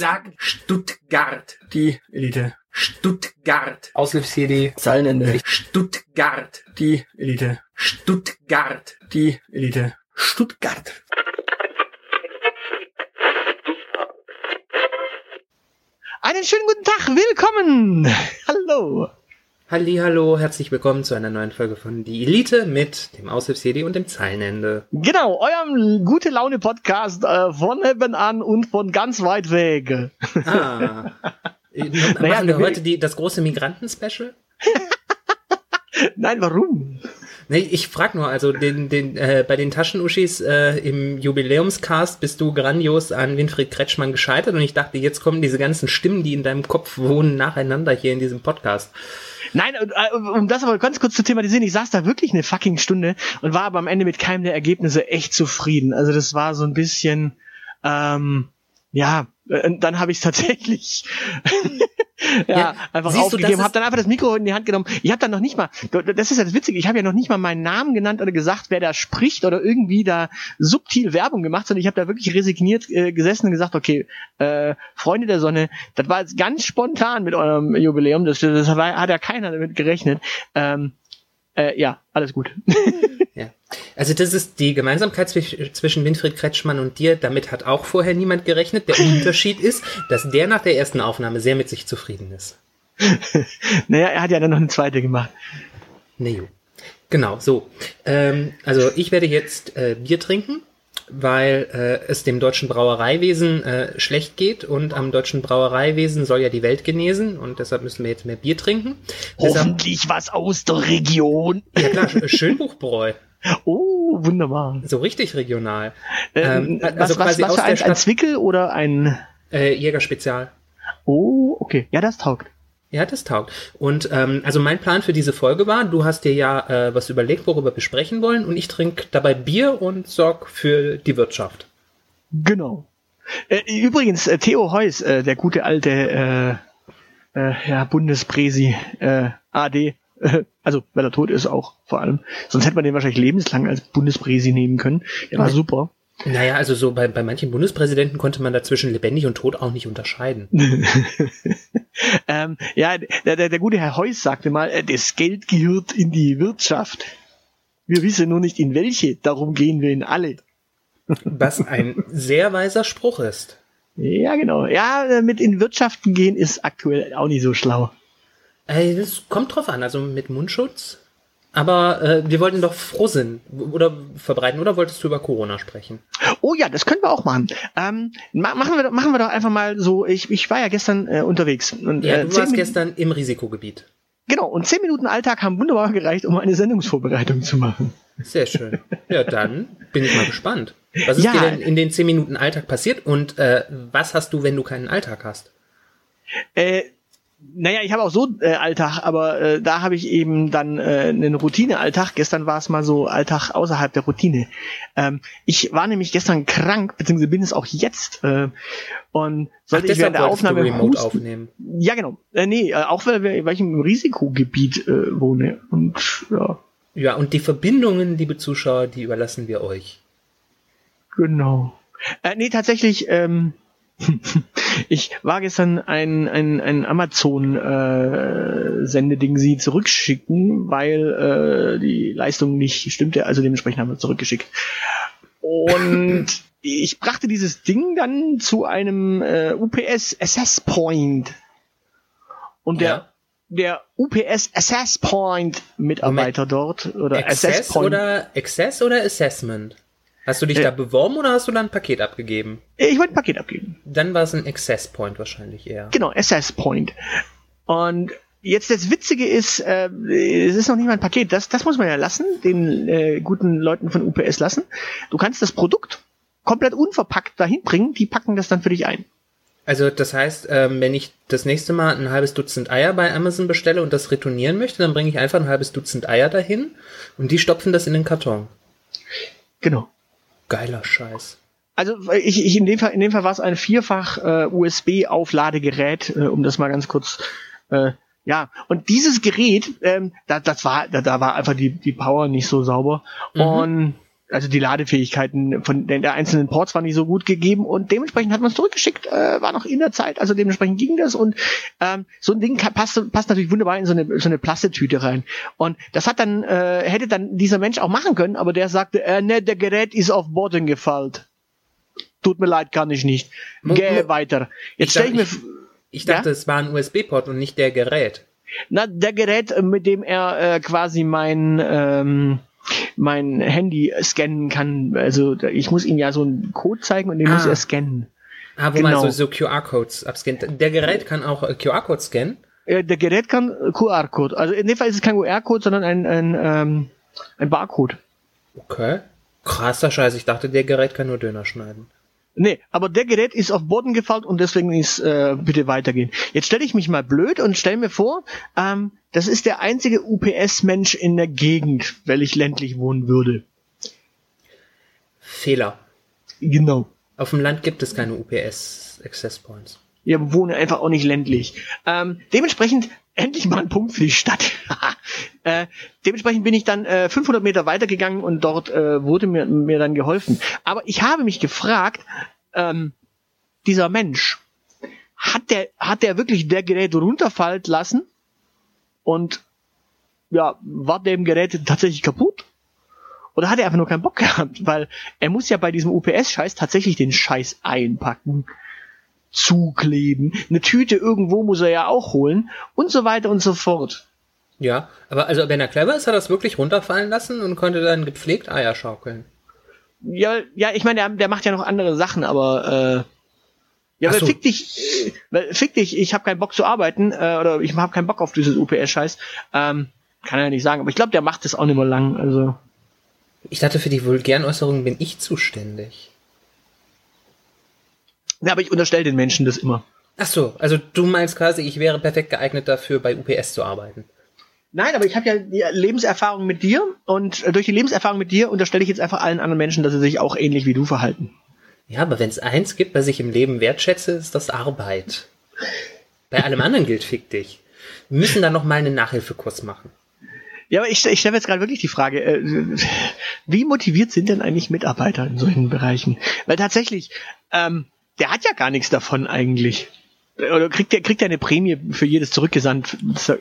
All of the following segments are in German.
Sag Stuttgart. Die Elite. Stuttgart. Aushilfs-CD. Zeilenende. Stuttgart. Die Elite. Stuttgart. Die Elite. Stuttgart. Einen schönen guten Tag, willkommen. Hallo. Hallo, herzlich willkommen zu einer neuen Folge von Die Elite mit dem Aushilfs-CD und dem Zeilenende. Genau, eurem gute Laune Podcast äh, von nebenan und von ganz weit weg. Ah. Machen Naja, wir wir- heute die, das große Migranten-Special? Nein, warum? Nee, ich frag nur, also den, den, äh, bei den Taschenuschis äh, im Jubiläumscast bist du grandios an Winfried Kretschmann gescheitert und ich dachte, jetzt kommen diese ganzen Stimmen, die in deinem Kopf wohnen, nacheinander hier in diesem Podcast. Nein, äh, um das aber ganz kurz zu thematisieren, ich saß da wirklich eine fucking Stunde und war aber am Ende mit keinem der Ergebnisse echt zufrieden. Also das war so ein bisschen, ähm, ja, äh, dann habe ich tatsächlich ja, Ja, einfach siehst aufgegeben, habe dann einfach das Mikro in die Hand genommen. Ich habe dann noch nicht mal, das ist ja das Witzige, ich habe ja noch nicht mal meinen Namen genannt oder gesagt, wer da spricht oder irgendwie da subtil Werbung gemacht, sondern ich habe da wirklich resigniert äh, gesessen und gesagt, okay, äh, Freunde der Sonne, das war jetzt ganz spontan mit eurem Jubiläum, das, das war, hat ja keiner damit gerechnet. Ähm, äh, ja, alles gut. Ja. Also das ist die Gemeinsamkeit zwisch- zwischen Winfried Kretschmann und dir. Damit hat auch vorher niemand gerechnet. Der Unterschied ist, dass der nach der ersten Aufnahme sehr mit sich zufrieden ist. naja, er hat ja dann noch eine zweite gemacht. Ne, jo. Genau, so. Ähm, also ich werde jetzt äh, Bier trinken, weil äh, es dem deutschen Brauereiwesen äh, schlecht geht und am deutschen Brauereiwesen soll ja die Welt genesen und deshalb müssen wir jetzt mehr Bier trinken. Deshalb, Hoffentlich was aus der Region. ja klar, Sch- Schönbuchbräu, Oh, wunderbar. so richtig regional. Ähm, Ähm, was, also was, quasi was aus für der ein, ein Stadt- Zwickel oder ein... Äh, Jägerspezial. Oh, okay. Ja, das taugt. Ja, das taugt. Und ähm, also mein Plan für diese Folge war, du hast dir ja äh, was überlegt, worüber wir sprechen wollen, und ich trinke dabei Bier und sorg für die Wirtschaft. Genau. Äh, übrigens, äh, Theo Heuss, äh, der gute alte äh, äh, ja, Bundespräsi äh, AD, äh, also weil er tot ist auch vor allem. Sonst hätte man den wahrscheinlich lebenslang als Bundespräsi nehmen können. Der war Ja. super. Naja, also so bei, bei manchen Bundespräsidenten konnte man dazwischen lebendig und tot auch nicht unterscheiden. ähm, ja, der, der, der gute Herr Heuss sagte mal, äh, das Geld gehört in die Wirtschaft. Wir wissen nur nicht in welche, darum gehen wir in alle. Was ein sehr weiser Spruch ist. Ja, genau. Ja, äh, mit in Wirtschaften gehen ist aktuell auch nicht so schlau. Ey, das kommt drauf an, also mit Mundschutz. Aber äh, wir wollten doch Frohsinn oder verbreiten, oder wolltest du über Corona sprechen? Oh ja, das können wir auch machen. Ähm, ma machen, wir, doch- machen wir doch einfach mal so, ich, ich war ja gestern äh, unterwegs. Und, Ja, äh, du zehn warst gestern im Risikogebiet. Genau, und zehn Minuten Alltag haben wunderbar gereicht, um eine Sendungsvorbereitung zu machen. Sehr schön. Ja, dann bin ich mal gespannt. Was ist Ja. dir denn in den 10 Minuten Alltag passiert und äh, was hast du, wenn du keinen Alltag hast? Äh, naja, ich habe auch so äh, Alltag, aber äh, da habe ich eben dann äh, einen Routine-Alltag. Gestern war es mal so Alltag außerhalb der Routine. Ähm, ich war nämlich gestern krank, beziehungsweise bin es auch jetzt. Äh, und sollte ich während der Aufnahme remote aufnehmen. Ja, genau. Äh, nee, äh, auch weil, weil ich im Risikogebiet äh, wohne. Und ja, Ja, und die Verbindungen, liebe Zuschauer, die überlassen wir euch. genau. Äh, nee, tatsächlich, ähm, ich war gestern ein, ein, ein Amazon-Sendeding sie zurückschicken, weil äh, die Leistung nicht stimmte, also dementsprechend haben wir es zurückgeschickt. Und ich brachte dieses Ding dann zu einem äh, UPS Access Point. Und der Ja. der UPS Access Point Mitarbeiter dort oder Access Point. oder Access oder Assessment? Hast du dich Äh. da beworben oder hast du da ein Paket abgegeben? ich wollte ein Paket abgeben. Dann war es ein Access Point wahrscheinlich eher. Genau, Access Point. Und jetzt das Witzige ist, äh, es ist noch nicht mal ein Paket. Das, das muss man ja lassen, den äh, guten Leuten von UPS lassen. Du kannst das Produkt komplett unverpackt dahin bringen, die packen das dann für dich ein. Also das heißt, ähm, wenn ich das nächste Mal ein halbes Dutzend Eier bei Amazon bestelle und das retournieren möchte, dann bringe ich einfach ein halbes Dutzend Eier dahin und die stopfen das in den Karton. Genau. Geiler Scheiß. Also ich, ich in dem Fall in dem Fall war es ein vierfach äh, USB Aufladegerät, äh, um das mal ganz kurz äh, ja und dieses Gerät, ähm, da, das war da, da war einfach die die Power nicht so sauber Mhm. und also die Ladefähigkeiten von den der einzelnen Ports waren nicht so gut gegeben und dementsprechend hat man es zurückgeschickt, äh, war noch in der Zeit, also dementsprechend ging das und ähm, so ein Ding kann, passt, passt natürlich wunderbar in so eine, so eine Plastetüte rein. Und das hat dann, äh, hätte dann dieser Mensch auch machen können, aber der sagte, äh, ne, der Gerät ist auf Boden gefallen. Tut mir leid, kann ich nicht. Geh weiter. Jetzt Ich stelle ich mir, dachte, Ich dachte, es war ein USB-Port und nicht der Gerät. na, der Gerät, mit dem er äh, quasi mein, ähm, mein Handy scannen kann. Also ich muss ihm ja so einen Code zeigen und den Ah. muss er scannen. Ah, wo Genau. man so, so QR-Codes abscannt. Der Gerät kann auch äh, QR-Codes scannen. Der Gerät kann äh, QR-Code. Also in dem Fall ist es kein QR-Code, sondern ein, ein, ähm, ein Barcode. Okay. Krasser Scheiß. Ich dachte, der Gerät kann nur Döner schneiden. Nee, aber der Gerät ist auf Boden gefallen und deswegen ist äh, bitte weitergehen. Jetzt stelle ich mich mal blöd und stelle mir vor, ähm, das ist der einzige UPS-Mensch in der Gegend, weil ich ländlich wohnen würde. Fehler. Genau. Auf dem Land gibt es keine UPS-Access Points. Wir wohnen einfach auch nicht ländlich. Ähm, dementsprechend endlich mal ein Punkt für die Stadt. äh, dementsprechend bin ich dann äh, 500 Meter weitergegangen und dort äh, wurde mir, mir dann geholfen. Aber ich habe mich gefragt, ähm, dieser Mensch, hat der, hat der wirklich der Gerät runterfallen lassen? Und ja, war dem Gerät tatsächlich kaputt? Oder hat er einfach nur keinen Bock gehabt? Weil er muss ja bei diesem UPS-Scheiß tatsächlich den Scheiß einpacken zukleben. Eine Tüte irgendwo muss er ja auch holen und so weiter und so fort. Ja, aber also wenn er clever ist, hat er es wirklich runterfallen lassen und konnte dann gepflegt Eier schaukeln. Ja, ja, ich meine, der, der macht ja noch andere Sachen, aber äh, ja, weil so. fick dich, äh, weil fick dich, ich habe keinen Bock zu arbeiten äh, oder ich habe keinen Bock auf dieses UPS-Scheiß. Ähm, kann er ja nicht sagen, aber ich glaube, der macht das auch nicht mehr lang. Also Ich dachte, für die vulgären Äußerungen bin ich zuständig. ja, aber ich unterstelle den Menschen das immer. Ach so, also du meinst quasi, ich wäre perfekt geeignet dafür, bei UPS zu arbeiten. Nein, aber ich habe ja die Lebenserfahrung mit dir und äh, durch die Lebenserfahrung mit dir unterstelle ich jetzt einfach allen anderen Menschen, dass sie sich auch ähnlich wie du verhalten. Ja, aber wenn es eins gibt, was ich im Leben wertschätze, ist das Arbeit. Bei allem anderen gilt fick dich. Wir müssen da noch mal einen Nachhilfekurs machen. Ja, aber ich, ich stelle jetzt gerade wirklich die Frage, äh, wie motiviert sind denn eigentlich Mitarbeiter in solchen Bereichen? Weil tatsächlich, ähm, der hat ja gar nichts davon eigentlich. Oder kriegt der, kriegt er eine Prämie für jedes zurückgesandte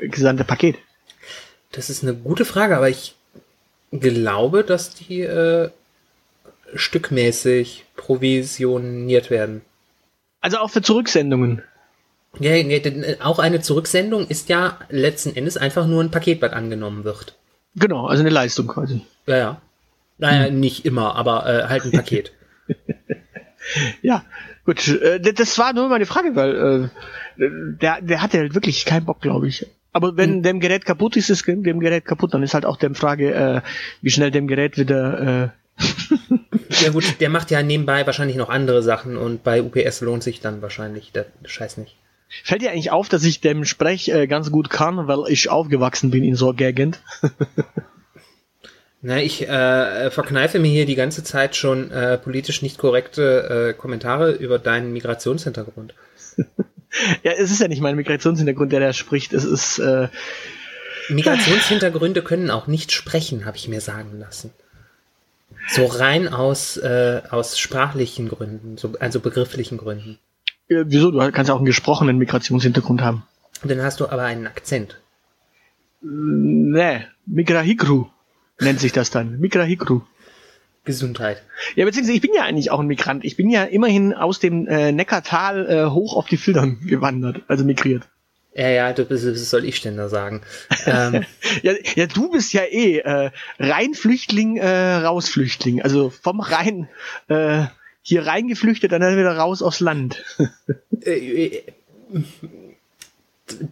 gesandte Paket? Das ist eine gute Frage, aber ich glaube, dass die äh, stückmäßig provisioniert werden. Also auch für Zurücksendungen. Ja, ja, äh, auch eine Zurücksendung ist ja letzten Endes einfach nur ein Paket, was angenommen wird. Genau, also eine Leistung quasi. Ja, ja. Naja, nicht immer, aber äh, halt ein Paket. Ja, gut. Äh, das war nur meine Frage, weil äh, der, der hatte halt wirklich keinen Bock, glaube ich. Aber wenn dem Gerät kaputt ist, ist dem Gerät kaputt, dann ist halt auch die Frage, äh, wie schnell dem Gerät wieder äh, ja gut, der macht ja nebenbei wahrscheinlich noch andere Sachen und bei UPS lohnt sich dann wahrscheinlich der Scheiß nicht. Fällt dir eigentlich auf, dass ich dem Sprech äh, ganz gut kann, weil ich aufgewachsen bin in so einer Gegend? Na, ich äh, verkneife mir hier die ganze Zeit schon äh, politisch nicht korrekte äh, Kommentare über deinen Migrationshintergrund. Ja, es ist ja nicht mein Migrationshintergrund, der da spricht. Es ist, äh, Migrationshintergründe können auch nicht sprechen, habe ich mir sagen lassen. So rein aus, äh, aus sprachlichen Gründen, so, also begrifflichen Gründen. äh, wieso? Du kannst ja auch einen gesprochenen Migrationshintergrund haben. Und dann hast du aber einen Akzent. Nee, Migrahikru nennt sich das dann. Migrahikru. Gesundheit. Ja, beziehungsweise ich bin ja eigentlich auch ein Migrant. Ich bin ja immerhin aus dem äh, Neckartal äh, hoch auf die Filtern gewandert, also migriert. Ja, ja, das, das soll ich denn da sagen. ähm, Ja, ja, du bist ja eh äh, Reinflüchtling, äh, Rausflüchtling. Also vom Rhein äh, hier reingeflüchtet, dann wieder raus aufs Land. äh, äh,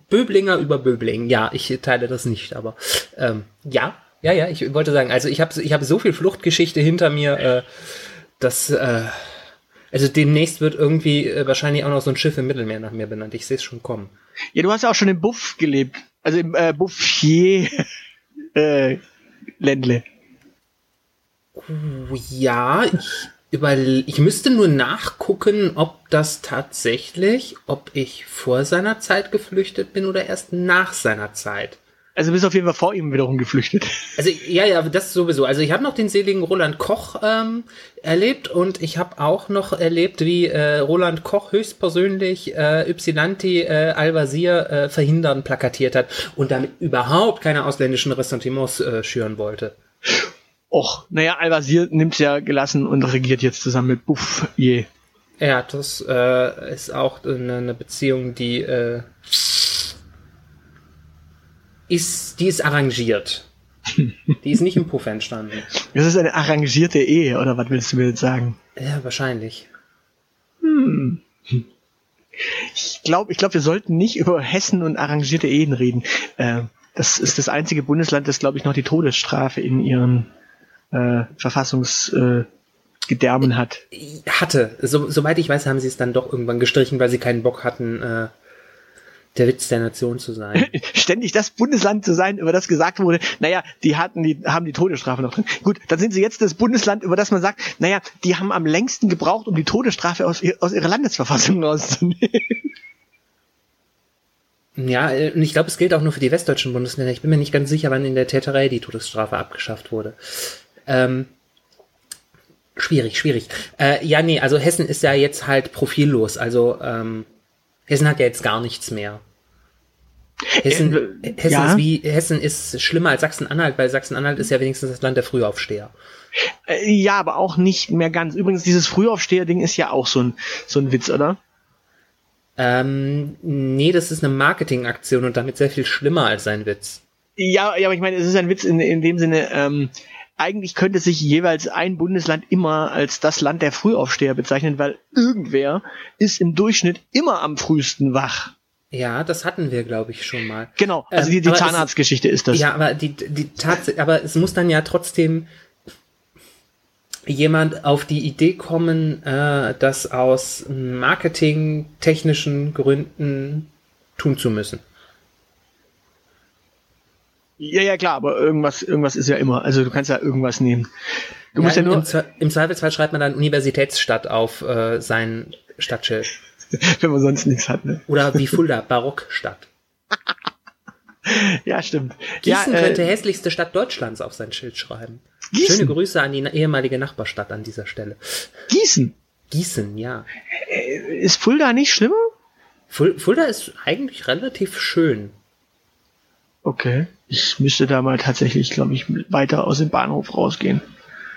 Böblinger über Böbling. Ja, ich teile das nicht, aber ähm, ja, ja, ja, ich wollte sagen, also ich habe ich hab so viel Fluchtgeschichte hinter mir, äh, dass äh, also demnächst wird irgendwie äh, wahrscheinlich auch noch so ein Schiff im Mittelmeer nach mir benannt. Ich sehe es schon kommen. Ja, du hast ja auch schon im Buff gelebt. Also im äh, Bouffier äh, Ländle. Ja, ich, über, ich müsste nur nachgucken, ob das tatsächlich, ob ich vor seiner Zeit geflüchtet bin oder erst nach seiner Zeit. Also bist auf jeden Fall vor ihm wiederum geflüchtet. Also ja, ja, das sowieso. Also ich habe noch den seligen Roland Koch ähm, erlebt und ich habe auch noch erlebt, wie äh, Roland Koch höchstpersönlich äh, Ypsilanti äh, Al-Wazir äh, verhindern plakatiert hat und damit überhaupt keine ausländischen Ressentiments äh, schüren wollte. Och, naja, Al-Wazir nimmt ja gelassen und regiert jetzt zusammen mit Buff. Je. Ja, das äh, ist auch eine, eine Beziehung, die äh, ist, die ist arrangiert. Die ist nicht im Puff entstanden. Das ist eine arrangierte Ehe, oder was willst du mir jetzt sagen? Ja, wahrscheinlich. Ich glaube, ich glaub, wir sollten nicht über Hessen und arrangierte Ehen reden. Äh, das ist das einzige Bundesland, das, glaube ich, noch die Todesstrafe in ihren äh, Verfassungsgedärmen äh, hat. Hatte. So, soweit ich weiß, haben sie es dann doch irgendwann gestrichen, weil sie keinen Bock hatten, äh, der Witz der Nation zu sein. Ständig das Bundesland zu sein, über das gesagt wurde, naja, die hatten, die haben die Todesstrafe noch drin. Gut, dann sind sie jetzt das Bundesland, über das man sagt, naja, die haben am längsten gebraucht, um die Todesstrafe aus, aus ihrer Landesverfassung rauszunehmen. Ja, äh, und ich glaube, es gilt auch nur für die westdeutschen Bundesländer. Ich bin mir nicht ganz sicher, wann in der Täterei die Todesstrafe abgeschafft wurde. Ähm, schwierig, schwierig. Äh, ja, nee, also Hessen ist ja jetzt halt profillos. Also ähm, Hessen hat ja jetzt gar nichts mehr. Hessen, Äh, Hessen, ja. ist wie, Hessen ist schlimmer als Sachsen-Anhalt, weil Sachsen-Anhalt ist ja wenigstens das Land der Frühaufsteher. Äh, ja, aber auch nicht mehr ganz. Übrigens, dieses Frühaufsteher-Ding ist ja auch so ein, so ein Witz, oder? Ähm, nee, das ist eine Marketingaktion und damit sehr viel schlimmer als sein Witz. Ja, ja, aber ich meine, es ist ein Witz in, in dem Sinne, ähm, eigentlich könnte sich jeweils ein Bundesland immer als das Land der Frühaufsteher bezeichnen, weil irgendwer ist im Durchschnitt immer am frühesten wach. Ja, das hatten wir, glaube ich, schon mal. Genau, also Ähm, die, die aber es- Zahnarztgeschichte ist das. Ja, aber die, die Tatsache, aber es muss dann ja trotzdem jemand auf die Idee kommen, äh, das aus marketingtechnischen Gründen tun zu müssen. Ja, ja, klar, aber irgendwas, irgendwas ist ja immer. Also du kannst ja irgendwas nehmen. Du musst ja, im, nur, im, Zwe- Im Zweifelsfall schreibt man dann Universitätsstadt auf äh, sein Stadtschild. wenn man sonst nichts hat. Ne? Oder wie Fulda, Barockstadt. Ja, stimmt. Gießen ja, könnte äh, hässlichste Stadt Deutschlands auf sein Schild schreiben. Gießen? Schöne Grüße an die ehemalige Nachbarstadt an dieser Stelle. Gießen. Gießen, ja. Ist Fulda nicht schlimmer? Ful- Fulda ist eigentlich relativ schön. Okay. Ich müsste da mal tatsächlich, glaube ich, weiter aus dem Bahnhof rausgehen.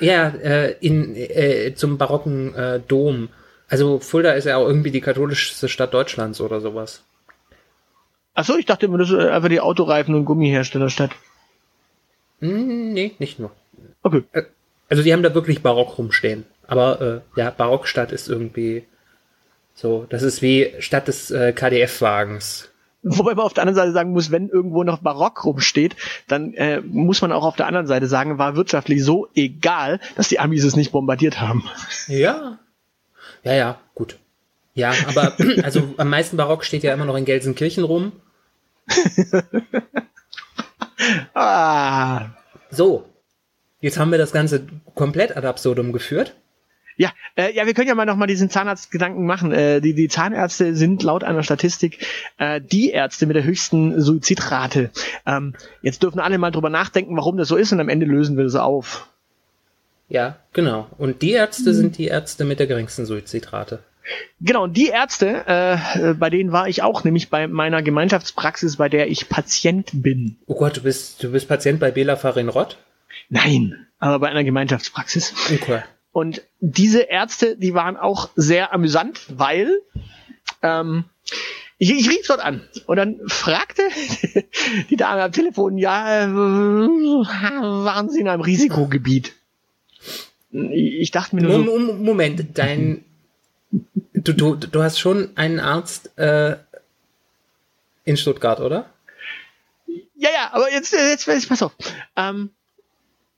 Ja, äh, in, äh, zum barocken äh, Dom. Also Fulda ist ja auch irgendwie die katholischste Stadt Deutschlands oder sowas. Achso, ich dachte immer, das ist äh, einfach die Autoreifen- und Gummiherstellerstadt. Hm, nee, nicht nur. Okay. Äh, Also die haben da wirklich Barock rumstehen. Aber äh, ja, Barockstadt ist irgendwie so, das ist wie Stadt des äh, KDF-Wagens. Wobei man auf der anderen Seite sagen muss, wenn irgendwo noch Barock rumsteht, dann äh, muss man auch auf der anderen Seite sagen, war wirtschaftlich so egal, dass die Amis es nicht bombardiert haben. Ja. Ja, ja, gut. Ja, aber also am meisten Barock steht ja immer noch in Gelsenkirchen rum. Ah. So. Jetzt haben wir das Ganze komplett ad absurdum geführt. Ja, äh, ja, wir können ja mal noch mal diesen Zahnarztgedanken machen. Äh, die, die Zahnärzte sind laut einer Statistik äh, die Ärzte mit der höchsten Suizidrate. Ähm, jetzt dürfen alle mal drüber nachdenken, warum das so ist, und am Ende lösen wir das auf. Ja, genau. Und die Ärzte sind die Ärzte mit der geringsten Suizidrate. Genau, und die Ärzte, äh, äh, bei denen war ich auch, nämlich bei meiner Gemeinschaftspraxis, bei der ich Patient bin. Oh Gott, du bist, du bist Patient bei Bela Farinrott? Nein, aber bei einer Gemeinschaftspraxis. Okay. Und diese Ärzte, die waren auch sehr amüsant, weil ähm, ich, ich rief dort an und dann fragte die Dame am Telefon, ja, äh, waren Sie in einem Risikogebiet? Ich dachte mir nur so, Mom- Moment, dein, du, du, du hast schon einen Arzt äh, in Stuttgart, oder? ja, ja, aber jetzt, jetzt, jetzt pass auf. Ähm,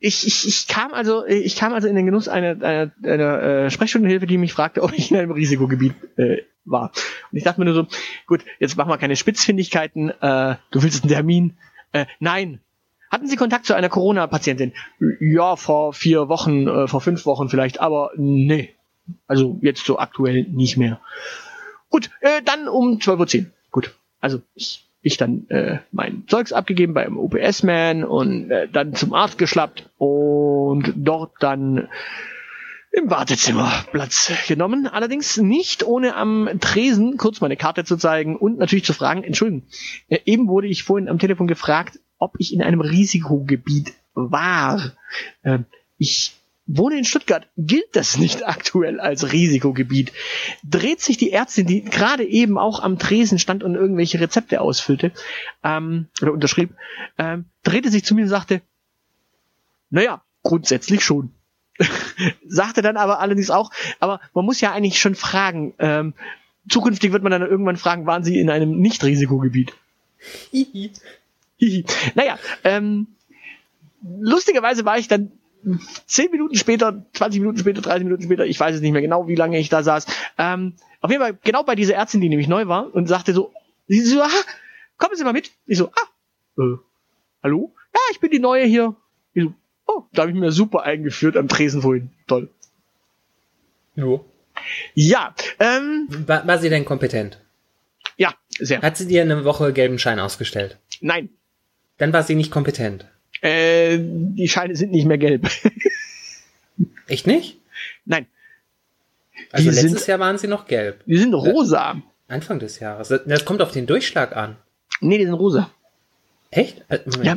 ich, ich, ich kam also, ich kam also in den Genuss einer, einer, einer äh, Sprechstundenhilfe, die mich fragte, ob ich in einem Risikogebiet äh, war. Und ich dachte mir nur so, gut, jetzt machen wir keine Spitzfindigkeiten, äh, du willst einen Termin? Äh, nein. Hatten Sie Kontakt zu einer Corona-Patientin? Ja, vor vier Wochen, äh, vor fünf Wochen vielleicht, aber nee. Also jetzt so aktuell nicht mehr. Gut, äh, dann um 12.10 Uhr. Gut. Also ich ich dann äh, mein Zeugs abgegeben beim OPS-Man und äh, dann zum Arzt geschlappt und dort dann im Wartezimmer Platz genommen. Allerdings nicht ohne am Tresen kurz meine Karte zu zeigen und natürlich zu fragen, Entschuldigung, äh, eben wurde ich vorhin am Telefon gefragt, ob ich in einem Risikogebiet war. Äh, ich wohne in Stuttgart, gilt das nicht aktuell als Risikogebiet. Dreht sich die Ärztin, die gerade eben auch am Tresen stand und irgendwelche Rezepte ausfüllte, ähm, oder unterschrieb, ähm, drehte sich zu mir und sagte, naja, grundsätzlich schon. sagte dann aber allerdings auch, aber man muss ja eigentlich schon fragen, ähm, zukünftig wird man dann irgendwann fragen, waren Sie in einem Nicht-Risikogebiet? Hihi. Hihi. Naja, ähm, lustigerweise war ich dann zehn Minuten später, 20 Minuten später, 30 Minuten später, ich weiß es nicht mehr genau, wie lange ich da saß, ähm, auf jeden Fall genau bei dieser Ärztin, die nämlich neu war und sagte so, sie so, ah, kommen Sie mal mit. Ich so, ah, äh, hallo? Ja, ich bin die Neue hier. Ich so, oh, da habe ich mir super eingeführt am Tresen vorhin. Toll. Jo. Ja, ähm, War, war sie denn kompetent? ja, sehr. Hat sie dir eine Woche gelben Schein ausgestellt? Nein, Dann war sie nicht kompetent. Äh, die Scheine sind nicht mehr gelb. Echt nicht? Nein, Also Die letztes sind- Jahr waren sie noch gelb. die sind rosa. Anfang des Jahres. Das kommt auf den Durchschlag an. Nee, die sind rosa. Echt? Äh, Moment. Ja.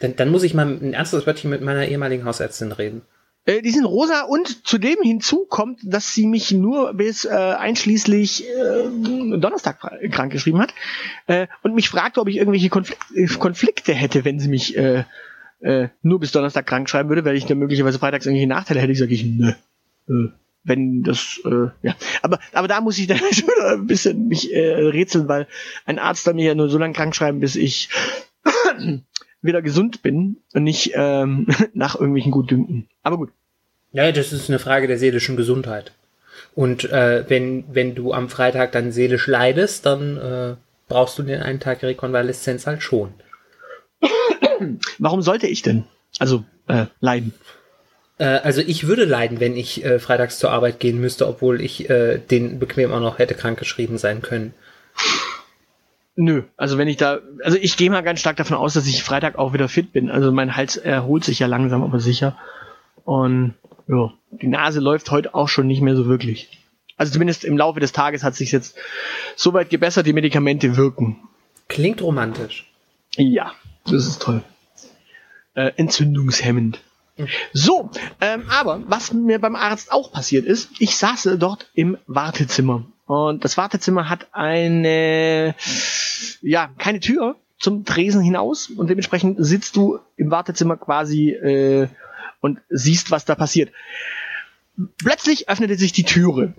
Dann, dann muss ich mal ein ernstes Wörtchen mit meiner ehemaligen Hausärztin reden. Äh, die sind rosa und zudem hinzu kommt, dass sie mich nur bis äh, einschließlich äh, Donnerstag krank geschrieben hat äh, und mich fragte, ob ich irgendwelche Konflik äh, Konflikte hätte, wenn sie mich äh, äh, nur bis Donnerstag krank schreiben würde, weil ich dann möglicherweise freitags irgendwelche Nachteile hätte. Ich sage ich, nö. Äh, wenn das, äh, ja. Aber, aber da muss ich dann schon ein bisschen mich äh, rätseln, weil ein Arzt dann mir ja nur so lange krank schreiben, bis ich wieder gesund bin und nicht ähm, nach irgendwelchen Gutdünken. Aber gut. Ja, das ist eine Frage der seelischen Gesundheit. Und äh, wenn, wenn du am Freitag dann seelisch leidest, dann äh, brauchst du den einen Tag Rekonvaleszenz halt schon. Warum sollte ich denn? Also, äh, leiden. Äh, also ich würde leiden, wenn ich äh, freitags zur Arbeit gehen müsste, obwohl ich äh, den bequem auch noch hätte krankgeschrieben sein können. Nö, also wenn ich da, also ich gehe mal ganz stark davon aus, dass ich Freitag auch wieder fit bin. Also mein Hals erholt sich ja langsam, aber sicher. Und ja, die Nase läuft heute auch schon nicht mehr so wirklich. Also zumindest im Laufe des Tages hat sich jetzt soweit gebessert, die Medikamente wirken. Klingt romantisch. Ja, das ist toll. Äh, entzündungshemmend. So, ähm, aber was mir beim Arzt auch passiert ist, ich saß dort im Wartezimmer. Und das Wartezimmer hat eine, ja, keine Tür zum Tresen hinaus. Und dementsprechend sitzt du im Wartezimmer quasi äh, und siehst, was da passiert. Plötzlich öffnete sich die Türe.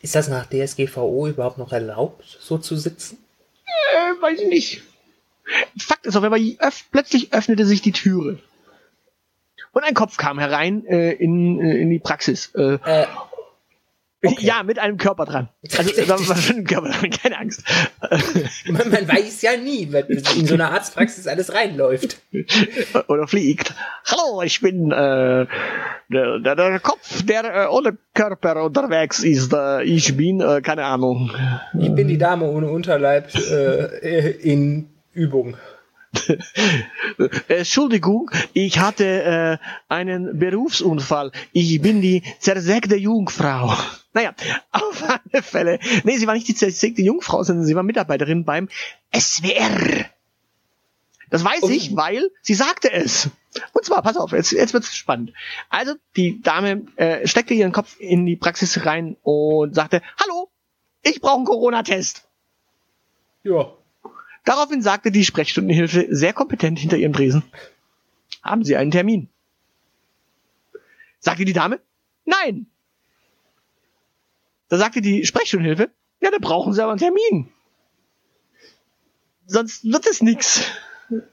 Ist das nach DSGVO überhaupt noch erlaubt, so zu sitzen? Äh, weiß ich nicht. Fakt ist auf jeden Fall, plötzlich öffnete sich die Türe. Und ein Kopf kam herein äh, in, äh, in die Praxis. Äh, Äh, Okay. Ja, mit einem Körper dran. Also äh, sagen wir mal, mit einem Körper dran, keine Angst. man, man weiß ja nie, wenn in so einer Arztpraxis alles reinläuft. Oder fliegt. Hallo, ich bin äh, der, der, der Kopf, der äh, ohne Körper unterwegs ist. Äh, ich bin, äh, keine Ahnung. Ich bin die Dame ohne Unterleib äh, in Übung. Äh, Entschuldigung, ich hatte äh, einen Berufsunfall. Ich bin die zersägte Jungfrau. Naja, auf alle Fälle. Nee, sie war nicht die zersägte Jungfrau, sondern sie war Mitarbeiterin beim SWR. Das weiß Oh. ich, weil sie sagte es. Und zwar, pass auf, jetzt, jetzt wird's spannend. Also, die Dame äh, steckte ihren Kopf in die Praxis rein und sagte, hallo, ich brauche einen Corona-Test. Ja. Daraufhin sagte die Sprechstundenhilfe sehr kompetent hinter ihrem Tresen. Haben Sie einen Termin? Sagte die Dame? Nein. Da sagte die Sprechstundenhilfe, ja, da brauchen Sie aber einen Termin. Sonst wird es nix.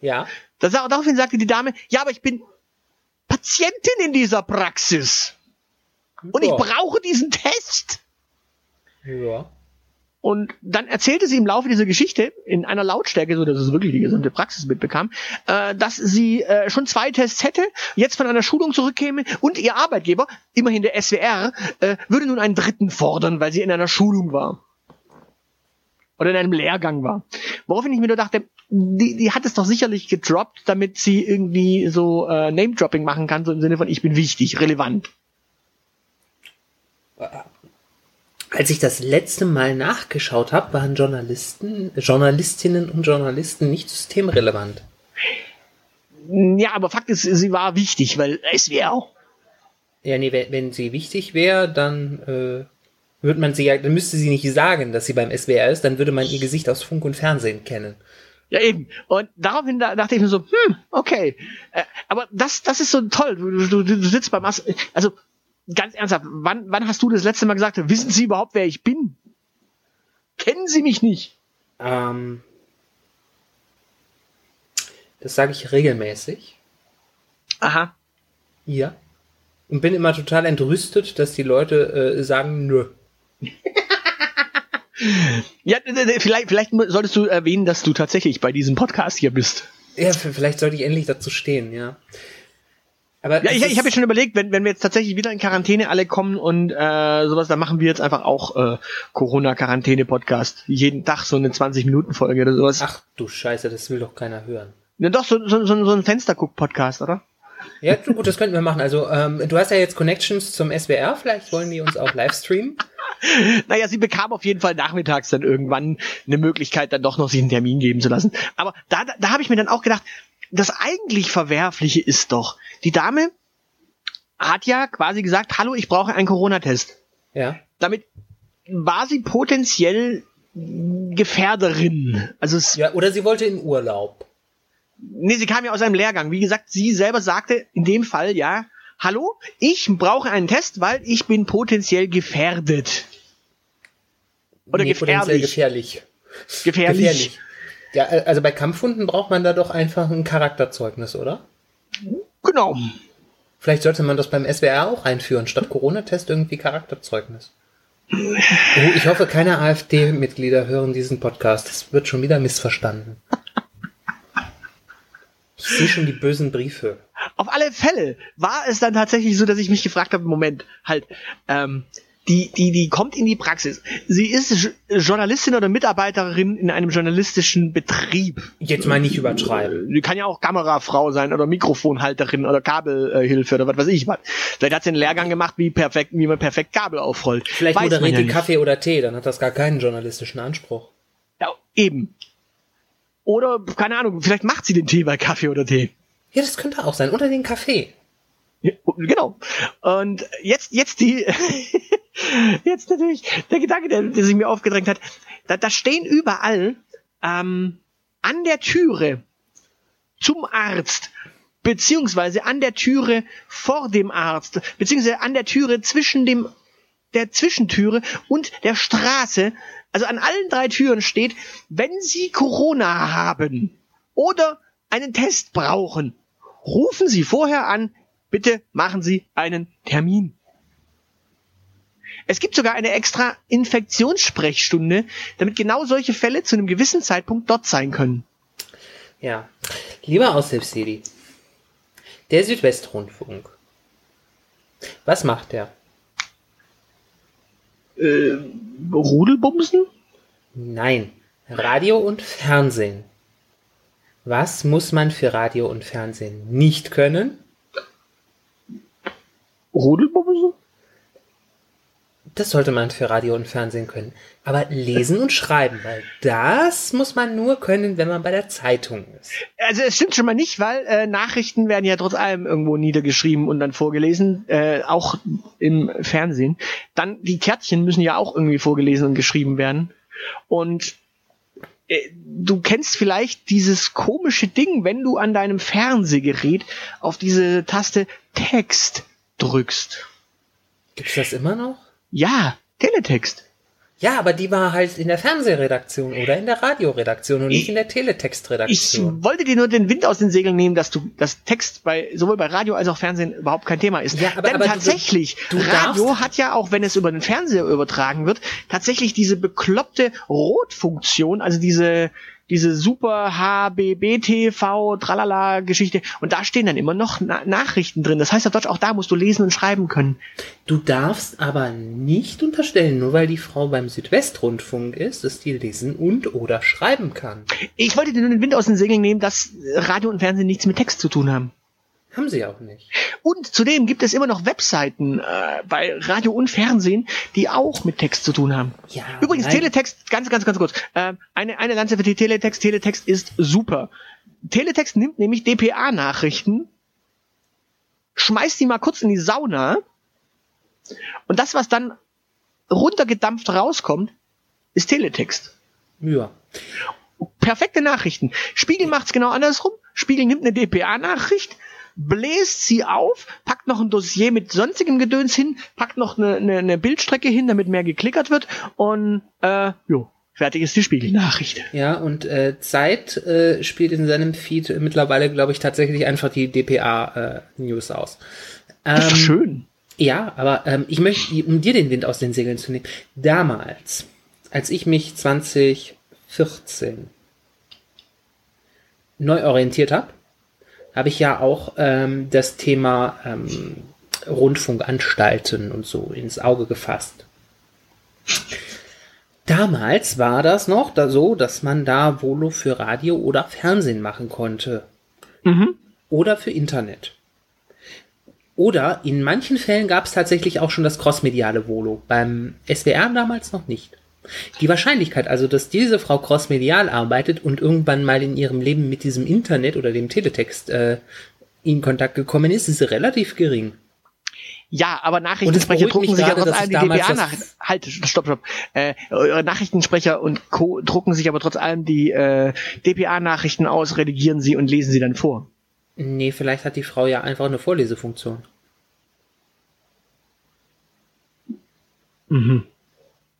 Ja. Da, daraufhin sagte die Dame, ja, aber ich bin Patientin in dieser Praxis. Und ich Ja. brauche diesen Test. Ja. Und dann erzählte sie im Laufe dieser Geschichte in einer Lautstärke, so dass es wirklich die gesamte Praxis mitbekam, äh, dass sie äh, schon zwei Tests hätte, jetzt von einer Schulung zurückkäme und ihr Arbeitgeber, immerhin der SWR, äh, würde nun einen dritten fordern, weil sie in einer Schulung war. Oder in einem Lehrgang war. Woraufhin ich mir nur dachte, die, die hat es doch sicherlich gedroppt, damit sie irgendwie so äh, Name-Dropping machen kann, so im Sinne von ich bin wichtig, relevant. Als ich das letzte Mal nachgeschaut habe, waren Journalisten, Journalistinnen und Journalisten nicht systemrelevant. Ja, aber Fakt ist, sie war wichtig, weil es wäre auch. Ja, nee, wenn, sie wichtig wäre, dann äh, würde man sie ja, dann müsste sie nicht sagen, dass sie beim SWR ist, dann würde man ihr Gesicht aus Funk und Fernsehen kennen. Ja, eben. Und daraufhin da, dachte ich mir so, hm, okay. Äh, aber das, das ist so toll. Du, du, du sitzt beim As Also, ganz ernsthaft, wann, wann hast du das letzte Mal gesagt, wissen Sie überhaupt, wer ich bin? Kennen Sie mich nicht? Ähm, das sage ich regelmäßig. Aha. Ja. Und bin immer total entrüstet, dass die Leute äh, sagen, nö. Ja, vielleicht, vielleicht solltest du erwähnen, dass du tatsächlich bei diesem Podcast hier bist. Ja, vielleicht sollte ich endlich dazu stehen, ja. Aber Ja, ich, ich habe mir schon überlegt, wenn, wenn wir jetzt tatsächlich wieder in Quarantäne alle kommen und äh, sowas, dann machen wir jetzt einfach auch äh, Corona-Quarantäne-Podcast. Jeden Tag so eine 20-Minuten-Folge oder sowas. Ach du Scheiße, das will doch keiner hören. Ja, doch, so, so, so, so ein Fensterguck-Podcast, oder? Ja, gut, das könnten wir machen. Also, ähm, du hast ja jetzt Connections zum SWR, vielleicht wollen die uns auch live streamen. Naja, sie bekam auf jeden Fall nachmittags dann irgendwann eine Möglichkeit, dann doch noch sich einen Termin geben zu lassen. Aber da, da, da habe ich mir dann auch gedacht, das eigentlich Verwerfliche ist doch, die Dame hat ja quasi gesagt, hallo, ich brauche einen Corona-Test. Ja. Damit war sie potenziell Gefährderin. Also es, Ja, oder sie wollte in Urlaub. nee, sie kam ja aus einem Lehrgang. Wie gesagt, sie selber sagte in dem Fall ja, hallo, ich brauche einen Test, weil ich bin potenziell gefährdet. Oder Nee, potenziell gefährlich. gefährlich. Gefährlich. Ja, äh, also bei Kampfhunden braucht man da doch einfach ein Charakterzeugnis, oder? Genau. Vielleicht sollte man das beim SWR auch einführen, statt Corona-Test irgendwie Charakterzeugnis. Oh, ich hoffe, keine AfD-Mitglieder hören diesen Podcast. Das wird schon wieder missverstanden. Ich sehe schon die bösen Briefe. Auf alle Fälle war es dann tatsächlich so, dass ich mich gefragt habe, Moment, halt, ähm, die, die, die kommt in die Praxis. Sie ist Journalistin oder Mitarbeiterin in einem journalistischen Betrieb. Jetzt mal nicht übertreiben. Die kann ja auch Kamerafrau sein oder Mikrofonhalterin oder Kabelhilfe oder was weiß ich was. Vielleicht hat sie einen Lehrgang gemacht, wie perfekt, wie man perfekt Kabel aufrollt. Vielleicht Weiß moderiert ja die nicht. Kaffee oder Tee, dann hat das gar keinen journalistischen Anspruch. Ja, eben. Oder, keine Ahnung, vielleicht macht sie den Tee bei Kaffee oder Tee. Ja, das könnte auch sein. Oder den Kaffee. Genau. Und jetzt, jetzt die, jetzt natürlich der Gedanke, der, der sich mir aufgedrängt hat. Da, da stehen überall ähm, an der Türe zum Arzt, beziehungsweise an der Türe vor dem Arzt, beziehungsweise an der Türe zwischen dem der Zwischentüre und der Straße, also an allen drei Türen steht, wenn Sie Corona haben oder einen Test brauchen, rufen Sie vorher an, bitte machen Sie einen Termin. Es gibt sogar eine extra Infektionssprechstunde, damit genau solche Fälle zu einem gewissen Zeitpunkt dort sein können. Ja. Lieber Aushilfsjedi. Der Südwestrundfunk. Was macht der? Äh, Rudelbumsen? Nein. Radio und Fernsehen. Was muss man für Radio und Fernsehen nicht können? Rudelbumsen? Das sollte man für Radio und Fernsehen können. Aber lesen und schreiben, weil das muss man nur können, wenn man bei der Zeitung ist. Also es stimmt schon mal nicht, weil äh, Nachrichten werden ja trotz allem irgendwo niedergeschrieben und dann vorgelesen, äh, auch im Fernsehen. Dann die Kärtchen müssen ja auch irgendwie vorgelesen und geschrieben werden. Und äh, du kennst vielleicht dieses komische Ding, wenn du an deinem Fernsehgerät auf diese Taste Text drückst. Gibt's das immer noch? Ja, Teletext. Ja, aber die war halt in der Fernsehredaktion oder in der Radioredaktion und nicht Ich- in der Ich Teletextredaktion. wollte dir nur den Wind aus den Segeln nehmen, dass du das Text bei sowohl bei Radio als auch Fernsehen überhaupt kein Thema ist. Ja, aber- Denn aber du- tatsächlich, du Radio darfst- hat ja auch, wenn es über den Fernseher übertragen wird, tatsächlich diese bekloppte Rotfunktion, also diese diese super HBBTV, tralala Geschichte. Und da stehen dann immer noch Na Nachrichten drin. Das heißt auf Deutsch, auch da musst du lesen und schreiben können. Du darfst aber nicht unterstellen, nur weil die Frau beim Südwestrundfunk ist, dass die lesen und oder schreiben kann. Ich wollte dir nur den Wind aus den Segeln nehmen, dass Radio und Fernsehen nichts mit Text zu tun haben. Haben sie auch nicht. Und zudem gibt es immer noch Webseiten äh, bei Radio und Fernsehen, die auch mit Text zu tun haben. Ja, Übrigens, nein. Teletext, ganz, ganz, ganz kurz. Äh, eine, eine Lanze für die Teletext. Teletext ist super. Teletext nimmt nämlich DPA-Nachrichten, schmeißt die mal kurz in die Sauna und das, was dann runtergedampft rauskommt, ist Teletext. Ja. Perfekte Nachrichten. Spiegel macht's genau andersrum. Spiegel nimmt eine DPA-Nachricht, bläst sie auf, packt noch ein Dossier mit sonstigem Gedöns hin, packt noch eine, eine, eine Bildstrecke hin, damit mehr geklickert wird und äh, jo, fertig ist die Spiegelnachricht. Ja, und äh, Zeit äh, spielt in seinem Feed mittlerweile, glaube ich, tatsächlich einfach die DPA-News aus. Das ist doch Ähm, schön. Ja, aber ähm, ich möchte, um dir den Wind aus den Segeln zu nehmen, damals, als ich mich 2014 neu orientiert habe, habe ich ja auch ähm, das Thema ähm, Rundfunkanstalten und so ins Auge gefasst. Damals war das noch da so, dass man da Volo für Radio oder Fernsehen machen konnte. Mhm. Oder für Internet. Oder in manchen Fällen gab es tatsächlich auch schon das crossmediale Volo. Beim SWR damals noch nicht. Die Wahrscheinlichkeit also, dass diese Frau crossmedial arbeitet und irgendwann mal in ihrem Leben mit diesem Internet oder dem Teletext äh, in Kontakt gekommen ist, ist relativ gering. Ja, aber Nachrichtensprecher drucken sich ja gerade, trotz dass allem die DPA-Nachrichten. Halt, stopp, stopp. Äh, Nachrichtensprecher und Co. drucken sich aber trotz allem die äh, DPA-Nachrichten aus, redigieren sie und lesen sie dann vor. Nee, vielleicht hat die Frau ja einfach eine Vorlesefunktion.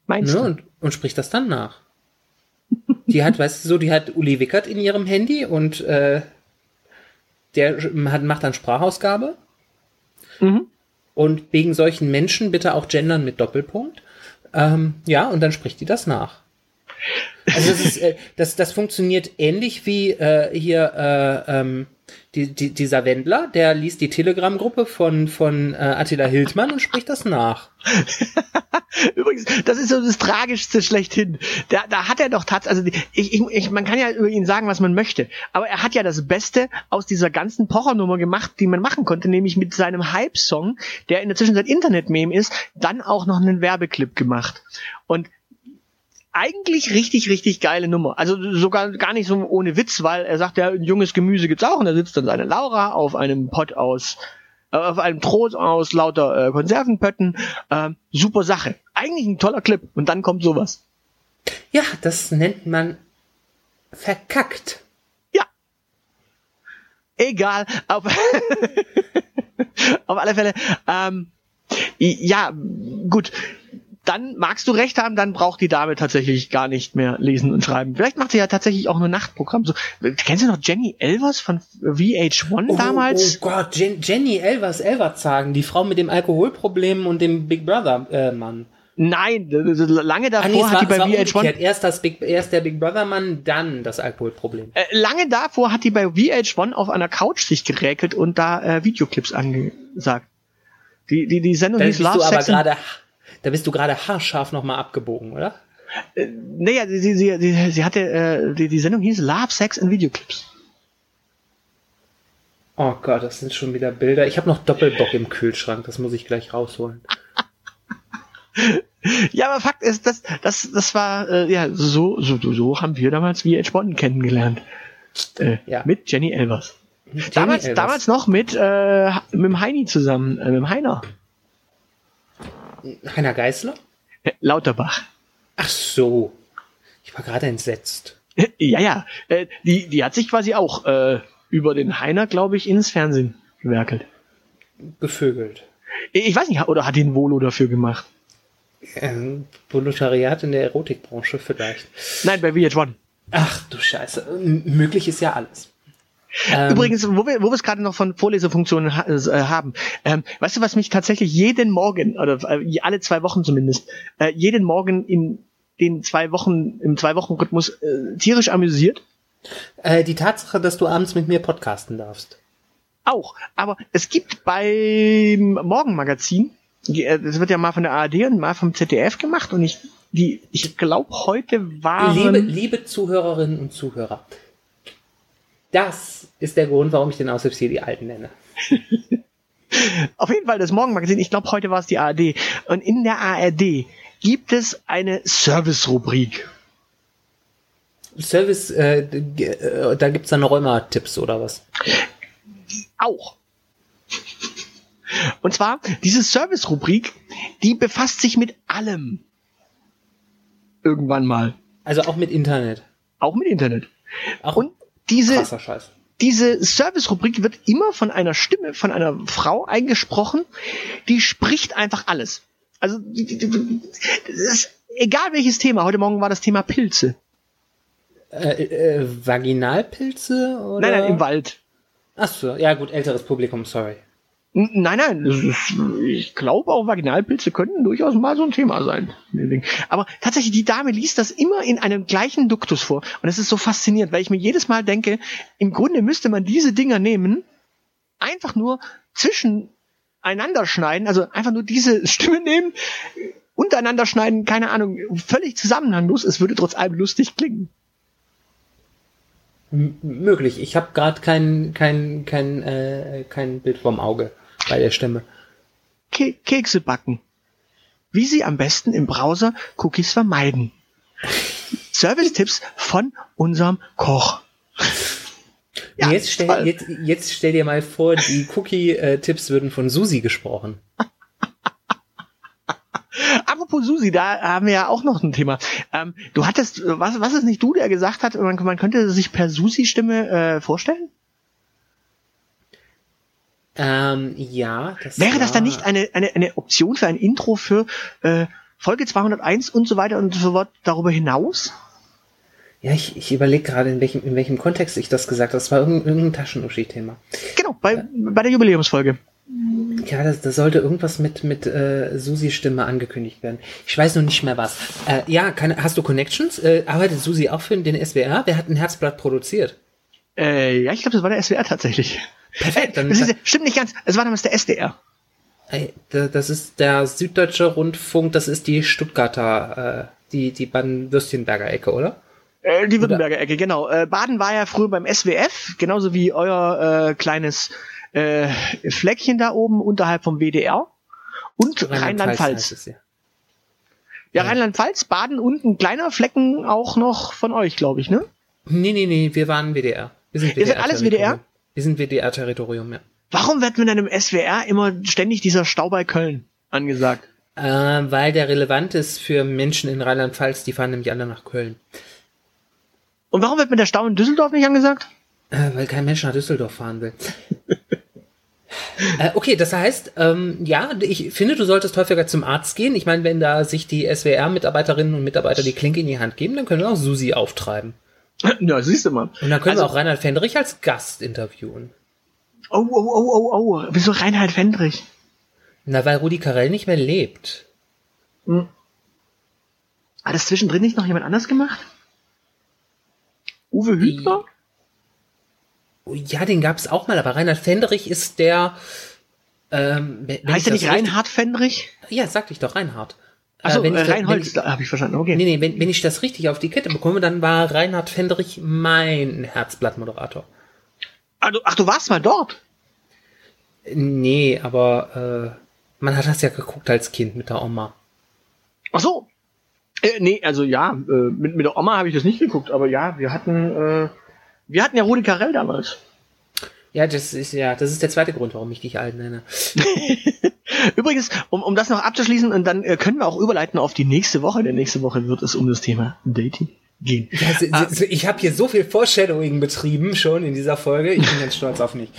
Meinst Ne? du? Und, und spricht das dann nach. Die hat, weißt du so, die hat Uli Wickert in ihrem Handy und äh, der hat, macht dann Sprachausgabe. Mhm. Und wegen solchen Menschen bitte auch gendern mit Doppelpunkt. Ähm, ja, und dann spricht die das nach. Also das, ist, äh, das, das funktioniert ähnlich wie äh, hier äh, ähm, die, die, dieser Wendler, der liest die Telegram-Gruppe von, von äh, Attila Hildmann und spricht das nach. Übrigens, das ist so das Tragischste schlechthin. Da, da hat er doch tatsächlich, also ich, ich, ich, man kann ja über ihn sagen, was man möchte, aber er hat ja das Beste aus dieser ganzen Pochernummer gemacht, die man machen konnte, nämlich mit seinem Hype-Song, der in der Zwischenzeit Internet-Meme ist, dann auch noch einen Werbeclip gemacht. Und eigentlich richtig, richtig geile Nummer. Also sogar gar nicht so ohne Witz, weil er sagt, ja, ein junges Gemüse gibt's auch und da sitzt dann seine Laura auf einem Pott aus, äh, auf einem Trost aus lauter äh, Konservenpötten. Ähm, super Sache. Eigentlich ein toller Clip. Und dann kommt sowas. Ja, das nennt man verkackt. Ja. Egal. Auf, auf alle Fälle. Ähm, ja, gut. Dann magst du recht haben, dann braucht die Dame tatsächlich gar nicht mehr lesen und schreiben. Vielleicht macht sie ja tatsächlich auch ein Nachtprogramm. So, kennst du noch Jenny Elvers von VH1 damals? Oh Gott, Jen, Jenny Elvers Elvers sagen, die Frau mit dem Alkoholproblem und dem Big Brother äh, Mann. Nein, lange davor Ah, nee, hat war, die bei es war VH1 umgekehrt. Erst, das Big, erst der Big Brother Mann, dann das Alkoholproblem. äh, lange davor hat die bei VH1 auf einer Couch sich geräkelt und da äh, Videoclips angesagt. Die, die, die Sendung Da hieß bist du Love, aber Sex gerade, da bist du gerade haarscharf nochmal abgebogen, oder? Naja, sie, sie, sie, sie, hatte, äh, die, die Sendung hieß Love, Sex and Videoclips. Oh Gott, das sind schon wieder Bilder. Ich habe noch Doppelbock im Kühlschrank, das muss ich gleich rausholen. Ja, aber Fakt ist, das, das, das war, äh, ja, so, so, so haben wir damals VH Bonn kennengelernt. Äh, Ja. Mit Jenny Elvers. Jenny damals, Elvers. damals noch mit, äh, mit dem Heini zusammen, äh, mit dem Heiner. Heiner Geißler? Äh, Lauterbach. Ach so. Ich war gerade entsetzt. Äh, ja, ja. Äh, die, die hat sich quasi auch äh, über den Heiner, glaube ich, ins Fernsehen gewerkelt. Bevögelt. Ich weiß nicht, oder hat die ein Volo dafür gemacht? Ähm, Volontariat in der Erotikbranche vielleicht. Nein, bei VH1. Ach du Scheiße. M möglich ist ja alles. Ähm, Übrigens, wo wir, wo wir es gerade noch von Vorlesefunktionen ha äh, haben, ähm, weißt du, was mich tatsächlich jeden Morgen, oder äh, alle zwei Wochen zumindest, äh, jeden Morgen in den zwei Wochen, im zwei Wochen Rhythmus äh, tierisch amüsiert. Äh, die Tatsache, dass du abends mit mir podcasten darfst. Auch. Aber es gibt beim Morgenmagazin, äh, das wird ja mal von der ARD und mal vom ZDF gemacht und ich, die, ich glaube, heute waren. Liebe, liebe Zuhörerinnen und Zuhörer, das ist der Grund, warum ich den Aushilfs hier die Alten nenne. Auf jeden Fall das Morgenmagazin, ich glaube, heute war es die ARD. Und in der ARD gibt es eine Service-Rubrik. Service, äh, äh, da gibt's dann Rheuma-Tipps oder was? Auch. Und zwar, diese Service-Rubrik, die befasst sich mit allem. Irgendwann mal. Also auch mit Internet. Auch mit Internet. Auch Und diese, diese Service-Rubrik wird immer von einer Stimme, von einer Frau eingesprochen, die spricht einfach alles. Also, ist egal welches Thema. Heute Morgen war das Thema Pilze. Äh, äh, Vaginalpilze oder? Nein, nein, im Wald. Ach so, ja gut, älteres Publikum, sorry. Nein, nein, ist, ich glaube auch Vaginalpilze könnten durchaus mal so ein Thema sein. Aber tatsächlich, die Dame liest das immer in einem gleichen Duktus vor. Und es ist so faszinierend, weil ich mir jedes Mal denke, im Grunde müsste man diese Dinger nehmen, einfach nur zwischeneinander schneiden, also einfach nur diese Stimme nehmen, untereinander schneiden, keine Ahnung, völlig zusammenhanglos, es würde trotz allem lustig klingen. M möglich. Ich habe gerade kein, kein, kein, äh, kein Bild vorm Auge bei der Stimme. Ke Kekse backen. Wie Sie am besten im Browser Cookies vermeiden. Service-Tipps von unserem Koch. Und jetzt, stell, jetzt, jetzt stell dir mal vor, die Cookie-Tipps würden von Susi gesprochen. Apropos Susi, da haben wir ja auch noch ein Thema. Ähm, du hattest, äh, was, was ist nicht du, der gesagt hat, man, man könnte sich per Susi-Stimme äh, vorstellen? Ähm, ja, das Wäre das dann nicht eine, eine, eine Option für ein Intro für äh, Folge 201 und so weiter und so fort darüber hinaus? Ja, ich, ich überlege gerade, in welchem, in welchem Kontext ich das gesagt habe. Das war irgendein, irgendein Taschenuschi-Thema. Genau, bei, bei der Jubiläumsfolge. Ja, das, das sollte irgendwas mit, mit äh, Susis Stimme angekündigt werden. Ich weiß noch nicht mehr was. Äh, ja, keine, hast du Connections? Äh, arbeitet Susi auch für den SWR? Wer hat ein Herzblatt produziert? Äh, ja, ich glaube, das war der SWR tatsächlich. Perfekt, dann Das ist, stimmt nicht ganz, es war damals der SDR. Da- das ist der Süddeutsche Rundfunk, das ist die Stuttgarter, äh, die, die Baden-Würstchenberger Ecke, oder? Äh, die Württemberger Ecke, genau. Äh, Baden war ja früher beim SWF, genauso wie euer äh, kleines äh, Fleckchen da oben unterhalb vom WDR. Und Rheinland-Pfalz. es ja. Ja, Rheinland-Pfalz, Baden und ein kleiner Flecken auch noch von euch, glaube ich, ne? Nee, nee, nee, wir waren WDR. Wir sind Ihr seid alles WDR? Wir sind WDR-Territorium, ja. Warum wird mit einem SWR immer ständig dieser Stau bei Köln angesagt? Äh, weil der relevant ist für Menschen in Rheinland-Pfalz, die fahren nämlich alle nach Köln. Und warum wird mit der Stau in Düsseldorf nicht angesagt? Äh, weil kein Mensch nach Düsseldorf fahren will. äh, okay, das heißt, ähm, ja, ich finde, du solltest häufiger zum Arzt gehen. Ich meine, wenn da sich die SWR-Mitarbeiterinnen und Mitarbeiter die Klinke in die Hand geben, dann können wir auch Susi auftreiben. Ja, siehst du mal. Und dann können Also- wir auch Reinhard Fendrich als Gast interviewen. Oh, oh, oh, oh, oh. Wieso Reinhard Fendrich? Na, weil Rudi Carell nicht mehr lebt. Hat das zwischendrin nicht noch jemand anders gemacht? Uwe Hübner? Oh, Ja, den gab es auch mal, aber Reinhard Fendrich ist der. Ähm, Heißt er nicht Reinhard Fendrich? Ja, sagte ich doch, Reinhard. Wenn äh, ich da- Reinhold, habe ich verstanden. Okay. Nee, nee, wenn, wenn ich das richtig auf die Kette bekomme, dann war Reinhard Fendrich mein Herzblattmoderator. Du, ach, du warst mal dort. Nee, aber äh, man hat das ja geguckt als Kind mit der Oma. Ach so. Äh, nee, also ja, äh, mit, mit der Oma habe ich das nicht geguckt, aber ja, wir hatten, äh, wir hatten ja Rudi Carell damals. Ja, das ist ja, das ist der zweite Grund, warum ich dich alt nenne. Übrigens, um, um das noch abzuschließen, und dann äh, können wir auch überleiten auf die nächste Woche, denn nächste Woche wird es um das Thema Dating gehen. Ja, Ah. ich habe hier so viel Foreshadowing betrieben schon in dieser Folge. Ich bin ganz stolz auf mich.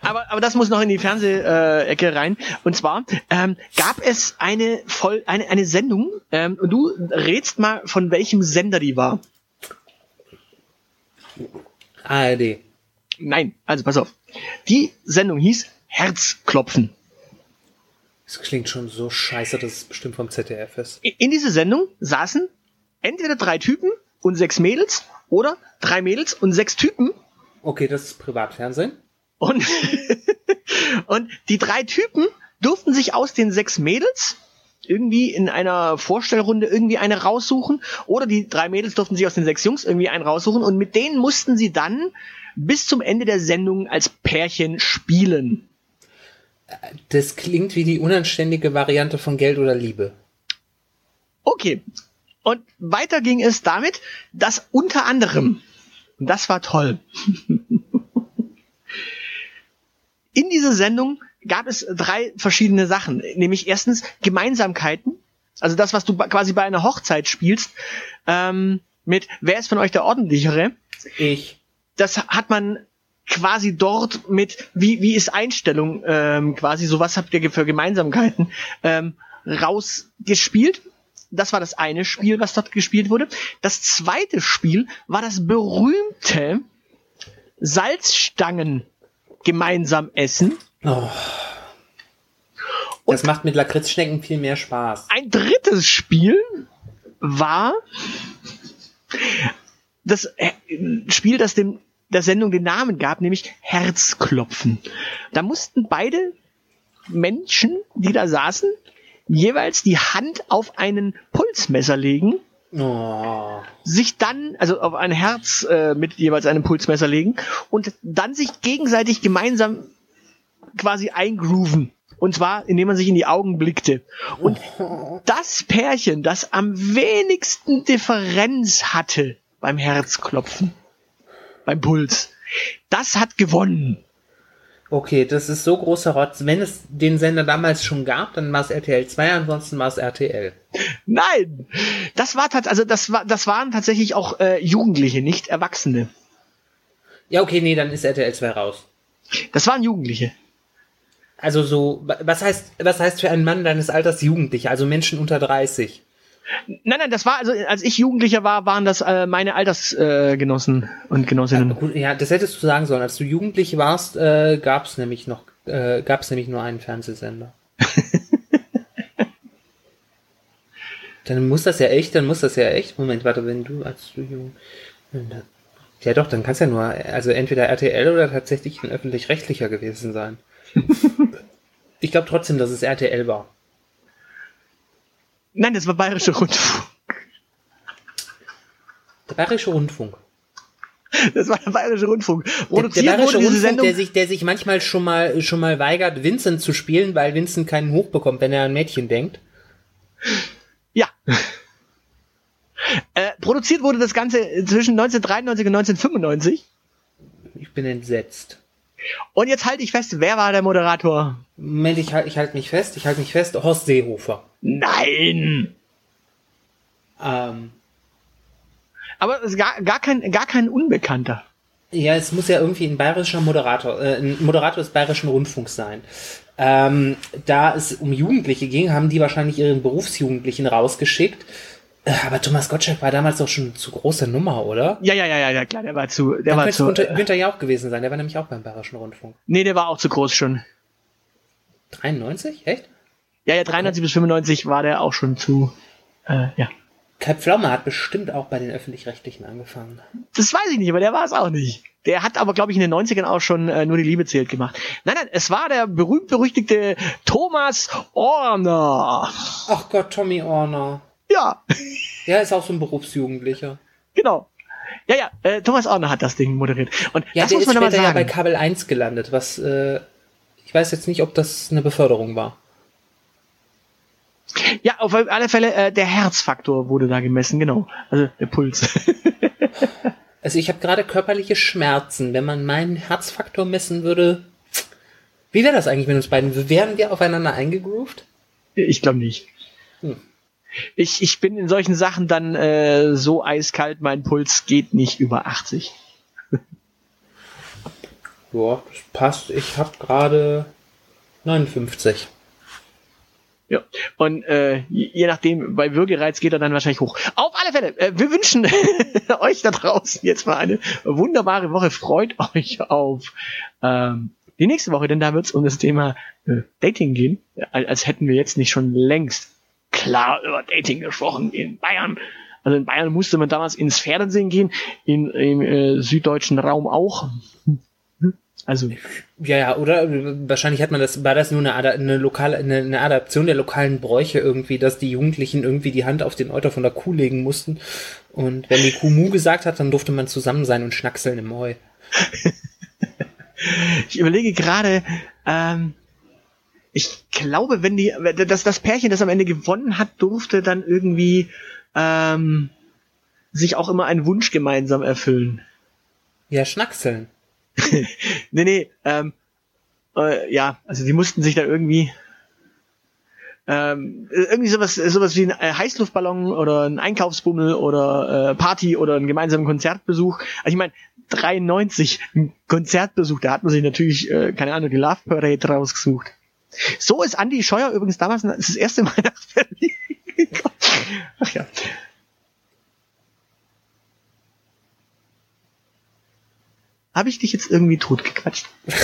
Aber, aber das muss noch in die Fernsehecke rein. Und zwar ähm, gab es eine, voll, eine, eine Sendung, ähm, und du rätst mal, von welchem Sender die war. ARD. Nein, also pass auf. Die Sendung hieß Herzklopfen. Das klingt schon so scheiße, dass es bestimmt vom ZDF ist. In dieser Sendung saßen entweder drei Typen und sechs Mädels oder drei Mädels und sechs Typen Okay, das ist Privatfernsehen. und, und die drei Typen durften sich aus den sechs Mädels irgendwie in einer Vorstellrunde irgendwie eine raussuchen oder die drei Mädels durften sich aus den sechs Jungs irgendwie einen raussuchen und mit denen mussten sie dann bis zum Ende der Sendung als Pärchen spielen. Das klingt wie die unanständige Variante von Geld oder Liebe. Okay. Und weiter ging es damit, dass unter anderem, und das war toll, in dieser Sendung gab es drei verschiedene Sachen. Nämlich erstens Gemeinsamkeiten, also das, was du quasi bei einer Hochzeit spielst, ähm, mit wer ist von euch der ordentlichere? Ich. das hat man quasi dort mit, wie, wie ist Einstellung, ähm, quasi, so was habt ihr für Gemeinsamkeiten, ähm, rausgespielt. Das war das eine Spiel, was dort gespielt wurde. Das zweite Spiel war das berühmte Salzstangen gemeinsam essen. Oh. Das macht mit Lakritzschnecken viel mehr Spaß. Ein drittes Spiel war das äh, Spiel, das dem der Sendung den Namen gab, nämlich Herzklopfen. Da mussten beide Menschen, die da saßen, jeweils die Hand auf einen Pulsmesser legen, Oh. sich dann, also auf ein Herz äh, mit jeweils einem Pulsmesser legen und dann sich gegenseitig gemeinsam quasi eingrooven. Und zwar, indem man sich in die Augen blickte. Und das Pärchen, das am wenigsten Differenz hatte beim Herzklopfen, beim Puls, das hat gewonnen. Okay, das ist so großer Rotz. Wenn es den Sender damals schon gab, dann war es RTL 2, ansonsten war es RTL. Nein, das war tats also das war, das waren tatsächlich auch äh, Jugendliche, nicht Erwachsene. Ja, okay, nee, dann ist RTL 2 raus. Das waren Jugendliche. Also so, was heißt, was heißt für einen Mann deines Alters Jugendliche, also Menschen unter 30? Nein, nein, das war also, als ich Jugendlicher war, waren das äh, meine Altersgenossen äh, und Genossinnen. Gut, ja, das hättest du sagen sollen. Als du jugendlich warst, äh, gab es nämlich noch, äh, gab es nämlich nur einen Fernsehsender. dann muss das ja echt, dann muss das ja echt. Moment, warte, wenn du als du jung. Ja doch, dann kann es ja nur, also entweder RTL oder tatsächlich ein öffentlich-rechtlicher gewesen sein. ich glaube trotzdem, dass es RTL war. Nein, das war Bayerische Rundfunk. Der Bayerische Rundfunk. Das war der Bayerische Rundfunk. Der, der Produziert Bayerische wurde diese Rundfunk, Sendung. der sich, der sich manchmal schon mal, schon mal weigert, Vincent zu spielen, weil Vincent keinen Hoch bekommt, wenn er an Mädchen denkt. Ja. Äh, produziert wurde das Ganze zwischen 1993 und 1995. Ich bin entsetzt. Und jetzt halte ich fest, wer war der Moderator? Moment, ich halte ich halt mich fest, ich halte mich fest, Horst Seehofer. Nein! Ähm, Aber es ist gar, gar, kein, gar kein Unbekannter. ja, es muss ja irgendwie ein bayerischer Moderator, äh, ein Moderator des Bayerischen Rundfunks sein. Ähm, da es um Jugendliche ging, haben die wahrscheinlich ihren Berufsjugendlichen rausgeschickt. Aber Thomas Gottschalk war damals doch schon zu große Nummer, oder? Ja, ja, ja, ja, ja, klar, der war zu, der Dann war könnte zu, Günther, äh, Günther Jauch gewesen sein, der war nämlich auch beim Bayerischen Rundfunk. nee, der war auch zu groß schon. 93? Echt? Ja, ja, 93 bis 95 war der auch schon zu, äh, ja. Kai Pflaume hat bestimmt auch bei den Öffentlich-Rechtlichen angefangen. Das weiß ich nicht, aber der war es auch nicht. Der hat aber, glaube ich, in den 90ern auch schon äh, nur die Liebe zählt gemacht. Nein, nein, es war der berühmt-berüchtigte Thomas Orner. Ach Gott, Tommy Orner. Ja, Der ist auch so ein Berufsjugendlicher. genau. Ja, ja, äh, Thomas Orner hat das Ding moderiert. Und Ja, das der muss ist man aber später ja bei. Kabel 1 gelandet, was, äh, ich weiß jetzt nicht, ob das eine Beförderung war. Ja, auf alle Fälle, äh, der Herzfaktor wurde da gemessen, genau. Also der Puls. Also ich habe gerade körperliche Schmerzen. Wenn man meinen Herzfaktor messen würde, wie wäre das eigentlich mit uns beiden? Wären wir aufeinander eingegroovt? ich glaube nicht. Hm. Ich, ich bin in solchen Sachen dann äh, so eiskalt, mein Puls geht nicht über 80. Ja, das passt. Ich habe gerade 59. Ja. Und äh, je nachdem, bei Würgereiz geht er dann wahrscheinlich hoch. Auf alle Fälle, äh, wir wünschen euch da draußen jetzt mal eine wunderbare Woche. Freut euch auf ähm, die nächste Woche, denn da wird es um das Thema äh, Dating gehen. Ja, als hätten wir jetzt nicht schon längst klar über Dating gesprochen in Bayern. Also in Bayern musste man damals ins Fernsehen gehen, in, im äh, süddeutschen Raum auch. Also Ja, ja, oder wahrscheinlich hat man das, war das nur eine, eine lokale, eine, eine Adaption der lokalen Bräuche irgendwie, dass die Jugendlichen irgendwie die Hand auf den Euter von der Kuh legen mussten. Und wenn die Kuh Mu gesagt hat, dann durfte man zusammen sein und schnackseln im Heu. ich überlege gerade, ähm, ich glaube, wenn die, das, das Pärchen, das am Ende gewonnen hat, durfte dann irgendwie ähm, sich auch immer einen Wunsch gemeinsam erfüllen. Ja, schnackseln. Nee, nee, ähm, äh, ja, also die mussten sich da irgendwie ähm, irgendwie sowas, sowas wie ein äh, Heißluftballon oder ein Einkaufsbummel oder äh, Party oder einen gemeinsamen Konzertbesuch. Also ich meine, 93, ein Konzertbesuch, da hat man sich natürlich, äh, keine Ahnung, die Love Parade rausgesucht. So ist Andy Scheuer übrigens damals das erste Mal nach Berlin gekommen. Ach ja. Habe ich dich jetzt irgendwie totgequatscht?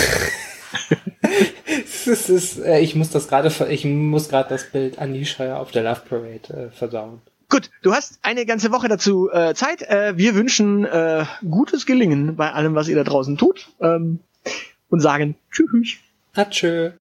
Ist, äh, ich muss das gerade, ich muss gerade das Bild Andi Scheuer auf der Love Parade äh, verdauen. Gut, du hast eine ganze Woche dazu äh, Zeit. Äh, wir wünschen äh, gutes Gelingen bei allem, was ihr da draußen tut ähm, und sagen Tschüss. Atschö.